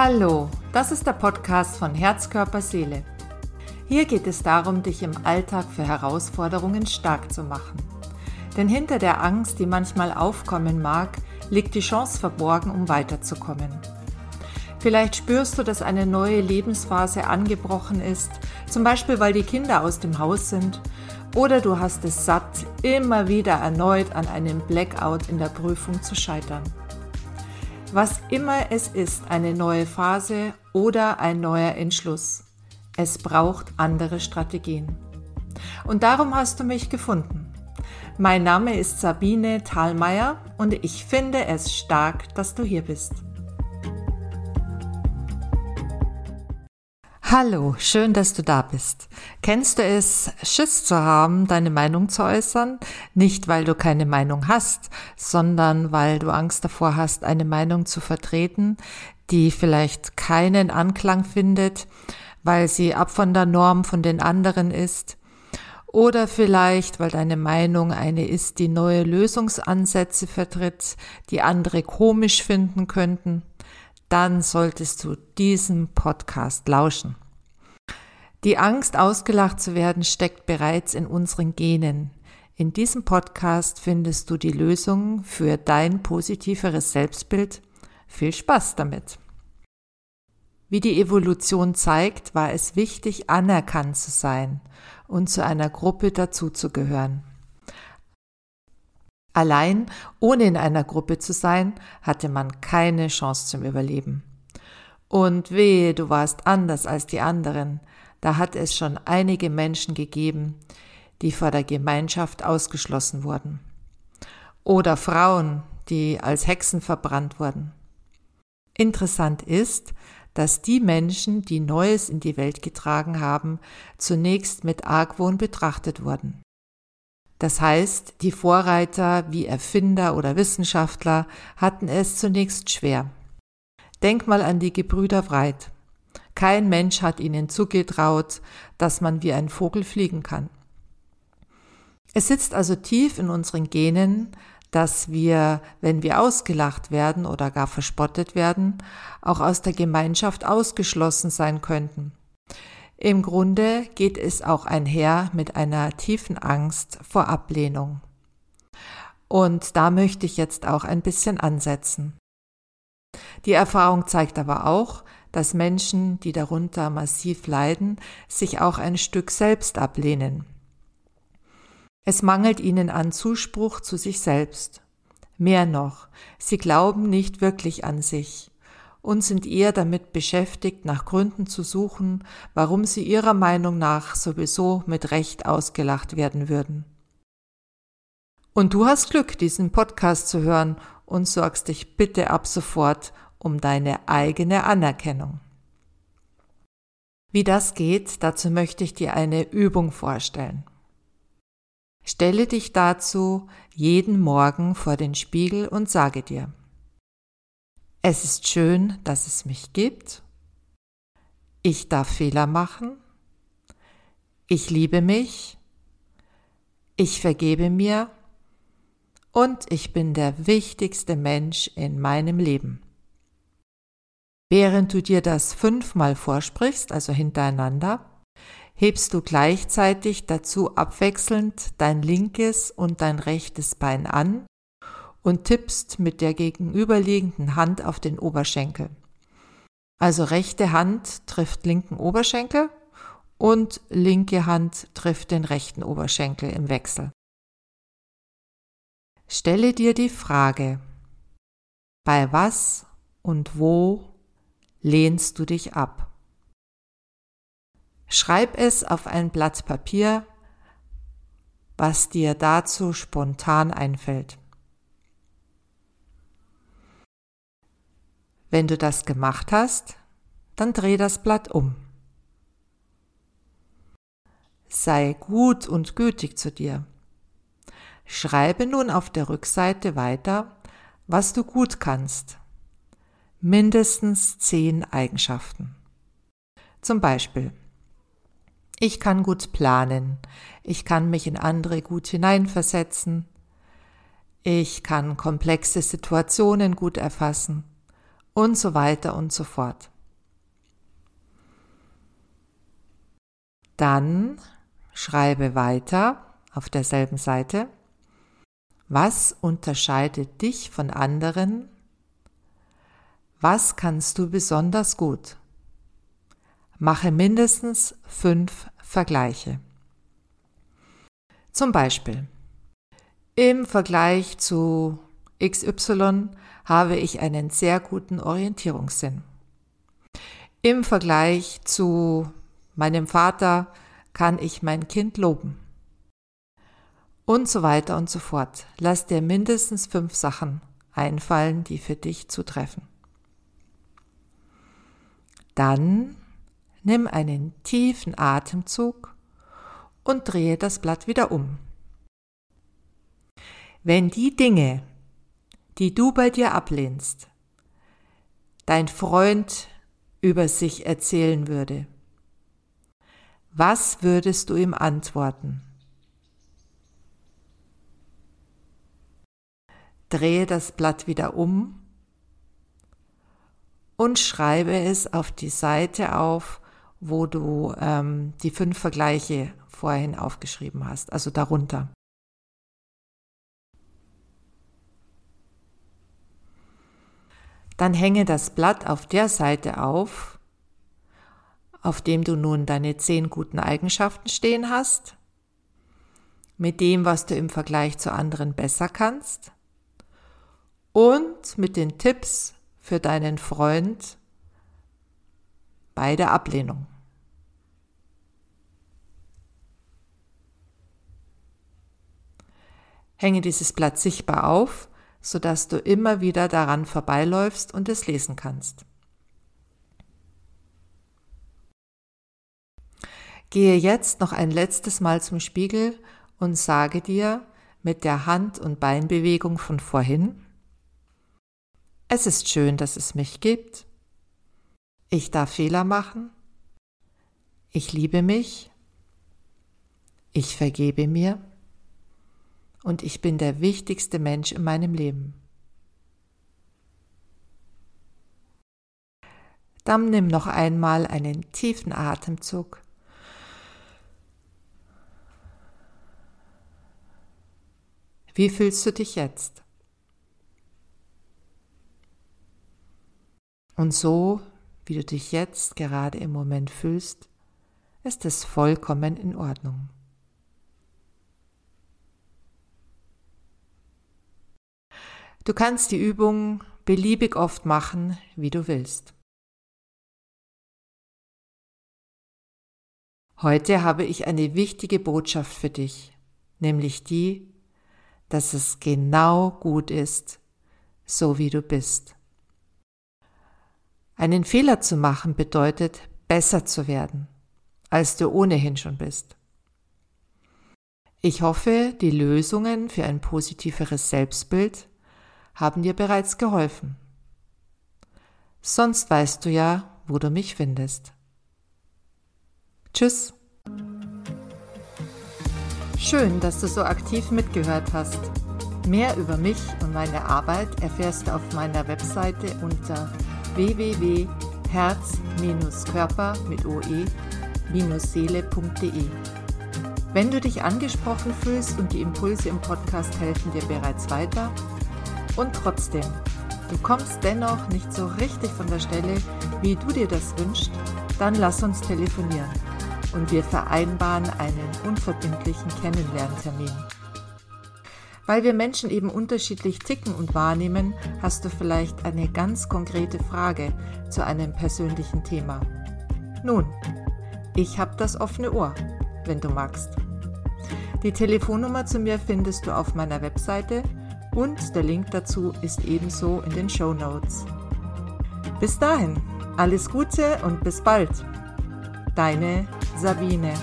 Hallo, das ist der Podcast von Herz, Körper, Seele. Hier geht es darum, dich im Alltag für Herausforderungen stark zu machen. Denn hinter der Angst, die manchmal aufkommen mag, liegt die Chance verborgen, um weiterzukommen. Vielleicht spürst du, dass eine neue Lebensphase angebrochen ist, zum Beispiel weil die Kinder aus dem Haus sind, oder du hast es satt, immer wieder erneut an einem Blackout in der Prüfung zu scheitern. Was immer es ist, eine neue Phase oder ein neuer Entschluss. Es braucht andere Strategien. Und darum hast du mich gefunden. Mein Name ist Sabine Thalmeier und ich finde es stark, dass du hier bist. Hallo, schön, dass du da bist. Kennst du es, Schiss zu haben, deine Meinung zu äußern? Nicht, weil du keine Meinung hast, sondern weil du Angst davor hast, eine Meinung zu vertreten, die vielleicht keinen Anklang findet, weil sie ab von der Norm von den anderen ist. Oder vielleicht, weil deine Meinung eine ist, die neue Lösungsansätze vertritt, die andere komisch finden könnten dann solltest du diesem Podcast lauschen. Die Angst, ausgelacht zu werden, steckt bereits in unseren Genen. In diesem Podcast findest du die Lösung für dein positiveres Selbstbild. Viel Spaß damit! Wie die Evolution zeigt, war es wichtig, anerkannt zu sein und zu einer Gruppe dazuzugehören. Allein, ohne in einer Gruppe zu sein, hatte man keine Chance zum Überleben. Und wehe, du warst anders als die anderen, da hat es schon einige Menschen gegeben, die vor der Gemeinschaft ausgeschlossen wurden. Oder Frauen, die als Hexen verbrannt wurden. Interessant ist, dass die Menschen, die Neues in die Welt getragen haben, zunächst mit Argwohn betrachtet wurden. Das heißt, die Vorreiter wie Erfinder oder Wissenschaftler hatten es zunächst schwer. Denk mal an die Gebrüder Wright. Kein Mensch hat ihnen zugetraut, dass man wie ein Vogel fliegen kann. Es sitzt also tief in unseren Genen, dass wir, wenn wir ausgelacht werden oder gar verspottet werden, auch aus der Gemeinschaft ausgeschlossen sein könnten. Im Grunde geht es auch einher mit einer tiefen Angst vor Ablehnung. Und da möchte ich jetzt auch ein bisschen ansetzen. Die Erfahrung zeigt aber auch, dass Menschen, die darunter massiv leiden, sich auch ein Stück selbst ablehnen. Es mangelt ihnen an Zuspruch zu sich selbst. Mehr noch, sie glauben nicht wirklich an sich und sind eher damit beschäftigt, nach Gründen zu suchen, warum sie ihrer Meinung nach sowieso mit Recht ausgelacht werden würden. Und du hast Glück, diesen Podcast zu hören und sorgst dich bitte ab sofort um deine eigene Anerkennung. Wie das geht, dazu möchte ich dir eine Übung vorstellen. Stelle dich dazu jeden Morgen vor den Spiegel und sage dir, es ist schön, dass es mich gibt. Ich darf Fehler machen. Ich liebe mich. Ich vergebe mir. Und ich bin der wichtigste Mensch in meinem Leben. Während du dir das fünfmal vorsprichst, also hintereinander, hebst du gleichzeitig dazu abwechselnd dein linkes und dein rechtes Bein an und tippst mit der gegenüberliegenden Hand auf den Oberschenkel. Also rechte Hand trifft linken Oberschenkel und linke Hand trifft den rechten Oberschenkel im Wechsel. Stelle dir die Frage, bei was und wo lehnst du dich ab? Schreib es auf ein Blatt Papier, was dir dazu spontan einfällt. Wenn du das gemacht hast, dann dreh das Blatt um. Sei gut und gütig zu dir. Schreibe nun auf der Rückseite weiter, was du gut kannst. Mindestens zehn Eigenschaften. Zum Beispiel, ich kann gut planen, ich kann mich in andere gut hineinversetzen, ich kann komplexe Situationen gut erfassen, und so weiter und so fort. Dann schreibe weiter auf derselben Seite, was unterscheidet dich von anderen? Was kannst du besonders gut? Mache mindestens fünf Vergleiche. Zum Beispiel, im Vergleich zu XY habe ich einen sehr guten Orientierungssinn. Im Vergleich zu meinem Vater kann ich mein Kind loben. Und so weiter und so fort. Lass dir mindestens fünf Sachen einfallen, die für dich zutreffen. Dann nimm einen tiefen Atemzug und drehe das Blatt wieder um. Wenn die Dinge, die du bei dir ablehnst, dein Freund über sich erzählen würde, was würdest du ihm antworten? Drehe das Blatt wieder um und schreibe es auf die Seite auf, wo du ähm, die fünf Vergleiche vorhin aufgeschrieben hast, also darunter. Dann hänge das Blatt auf der Seite auf, auf dem du nun deine zehn guten Eigenschaften stehen hast, mit dem, was du im Vergleich zu anderen besser kannst und mit den Tipps für deinen Freund bei der Ablehnung. Hänge dieses Blatt sichtbar auf sodass du immer wieder daran vorbeiläufst und es lesen kannst. Gehe jetzt noch ein letztes Mal zum Spiegel und sage dir mit der Hand- und Beinbewegung von vorhin, es ist schön, dass es mich gibt. Ich darf Fehler machen. Ich liebe mich. Ich vergebe mir und ich bin der wichtigste Mensch in meinem Leben. Dann nimm noch einmal einen tiefen Atemzug. Wie fühlst du dich jetzt? Und so, wie du dich jetzt gerade im Moment fühlst, ist es vollkommen in Ordnung. Du kannst die Übung beliebig oft machen, wie du willst. Heute habe ich eine wichtige Botschaft für dich, nämlich die, dass es genau gut ist, so wie du bist. Einen Fehler zu machen bedeutet, besser zu werden, als du ohnehin schon bist. Ich hoffe, die Lösungen für ein positiveres Selbstbild haben dir bereits geholfen. Sonst weißt du ja, wo du mich findest. Tschüss. Schön, dass du so aktiv mitgehört hast. Mehr über mich und meine Arbeit erfährst du auf meiner Webseite unter www.herz-körper mit oe-seele.de. Wenn du dich angesprochen fühlst und die Impulse im Podcast helfen dir bereits weiter, und trotzdem, du kommst dennoch nicht so richtig von der Stelle, wie du dir das wünschst, dann lass uns telefonieren und wir vereinbaren einen unverbindlichen Kennenlerntermin. Weil wir Menschen eben unterschiedlich ticken und wahrnehmen, hast du vielleicht eine ganz konkrete Frage zu einem persönlichen Thema. Nun, ich habe das offene Ohr, wenn du magst. Die Telefonnummer zu mir findest du auf meiner Webseite und der Link dazu ist ebenso in den Show Notes. Bis dahin, alles Gute und bis bald. Deine Sabine.